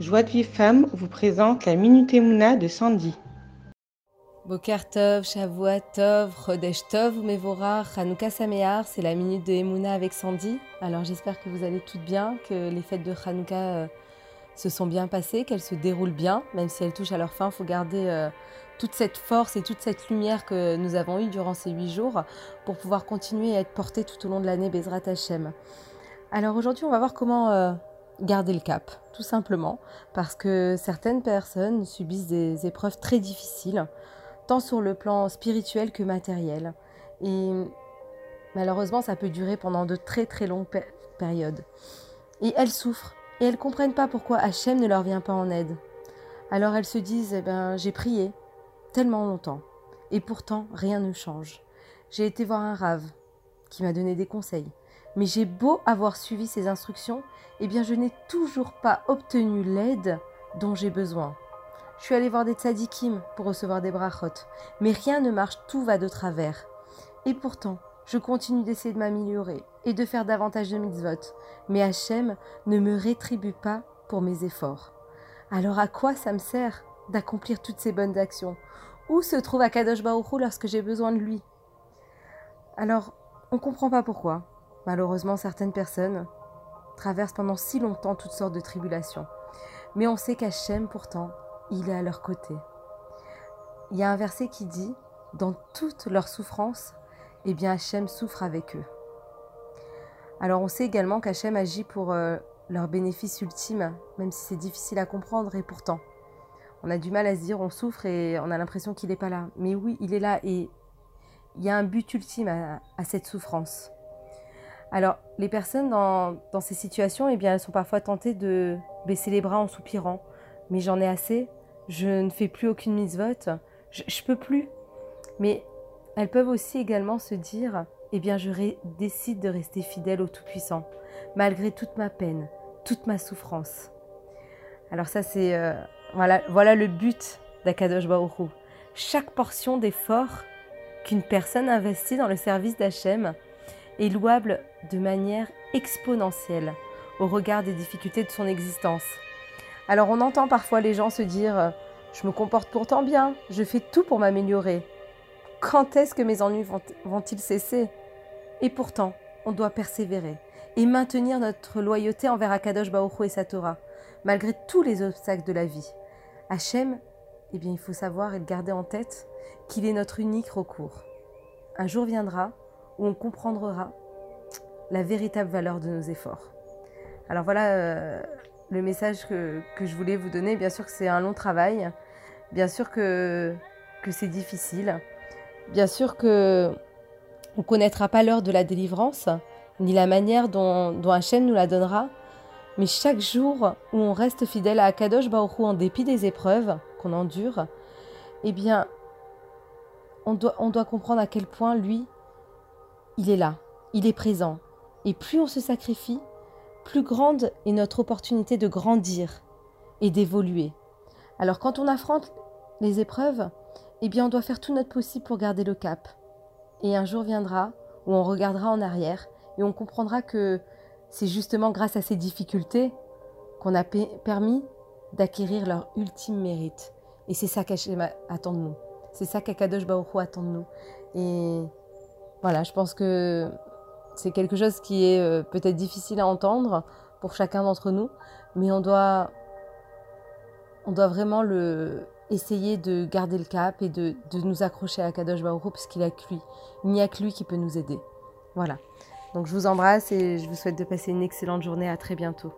Joie de Vive Femme vous présente la Minute Emouna de Sandy. Boker Tov, Shavuot Tov, Chodesh Tov, Mevora, Hanouka Samear, c'est la Minute de Emouna avec Sandy. Alors j'espère que vous allez toutes bien, que les fêtes de Hanouka euh, se sont bien passées, qu'elles se déroulent bien, même si elles touchent à leur fin, il faut garder euh, toute cette force et toute cette lumière que nous avons eue durant ces huit jours pour pouvoir continuer à être portés tout au long de l'année Bezrat Hashem. Alors aujourd'hui, on va voir comment euh, garder le cap, tout simplement, parce que certaines personnes subissent des épreuves très difficiles, tant sur le plan spirituel que matériel. Et malheureusement, ça peut durer pendant de très très longues périodes. Et elles souffrent, et elles ne comprennent pas pourquoi Hachem ne leur vient pas en aide. Alors elles se disent, eh ben, j'ai prié tellement longtemps, et pourtant rien ne change. J'ai été voir un rave qui m'a donné des conseils. Mais j'ai beau avoir suivi ses instructions, eh bien je n'ai toujours pas obtenu l'aide dont j'ai besoin. Je suis allée voir des tzadikim pour recevoir des brachot, mais rien ne marche, tout va de travers. Et pourtant, je continue d'essayer de m'améliorer et de faire davantage de mitzvot, mais Hachem ne me rétribue pas pour mes efforts. Alors à quoi ça me sert d'accomplir toutes ces bonnes actions? Où se trouve Akadosh Baruch lorsque j'ai besoin de lui? Alors, on ne comprend pas pourquoi. Malheureusement, certaines personnes traversent pendant si longtemps toutes sortes de tribulations. Mais on sait qu'Hachem, pourtant, il est à leur côté. Il y a un verset qui dit Dans toutes leurs souffrances, eh bien Hachem souffre avec eux. Alors on sait également qu'Hachem agit pour euh, leur bénéfice ultime, même si c'est difficile à comprendre et pourtant. On a du mal à se dire on souffre et on a l'impression qu'il n'est pas là. Mais oui, il est là et il y a un but ultime à cette souffrance. Alors, les personnes dans, ces situations, eh bien, elles sont parfois tentées de baisser les bras en soupirant. Mais j'en ai assez, je ne fais plus aucune mitzvot, je, je peux plus. Mais elles peuvent aussi également se dire, eh bien, je décide de rester fidèle au Tout-Puissant, malgré toute ma peine, toute ma souffrance. Alors ça, c'est euh, voilà, voilà le but d'Akadosh Baruch Chaque portion d'effort qu'une personne investit dans le service d'Hachem, est louable de manière exponentielle au regard des difficultés de son existence. Alors on entend parfois les gens se dire ⁇ Je me comporte pourtant bien, je fais tout pour m'améliorer. Quand est-ce que mes ennuis vont-ils cesser ?⁇ Et pourtant, on doit persévérer et maintenir notre loyauté envers Akadosh Baoru et sa Torah, malgré tous les obstacles de la vie. Hachem, eh bien il faut savoir et le garder en tête qu'il est notre unique recours. Un jour viendra où on comprendra la véritable valeur de nos efforts. Alors voilà euh, le message que, je voulais vous donner. Bien sûr que c'est un long travail, bien sûr que, que c'est difficile, bien sûr que on ne connaîtra pas l'heure de la délivrance, ni la manière dont, dont Hachem nous la donnera, mais chaque jour où on reste fidèle à Akadosh Baruch en dépit des épreuves qu'on endure, eh bien, on doit, on doit comprendre à quel point lui, il est là, il est présent. Et plus on se sacrifie, plus grande est notre opportunité de grandir et d'évoluer. Alors quand on affronte les épreuves, eh bien on doit faire tout notre possible pour garder le cap. Et un jour viendra où on regardera en arrière et on comprendra que c'est justement grâce à ces difficultés qu'on a permis d'acquérir leur ultime mérite. Et c'est ça qu'Hachem attend de nous. C'est ça qu'Akadosh Baruch attend de nous. Et voilà, je pense que c'est quelque chose qui est euh, peut-être difficile à entendre pour chacun d'entre nous, mais on doit, on doit vraiment le, essayer de garder le cap et de, nous accrocher à Kadosh Baruch parce qu'il a que lui. Il n'y a que lui qui peut nous aider. Voilà. Donc je vous embrasse et je vous souhaite de passer une excellente journée. À très bientôt.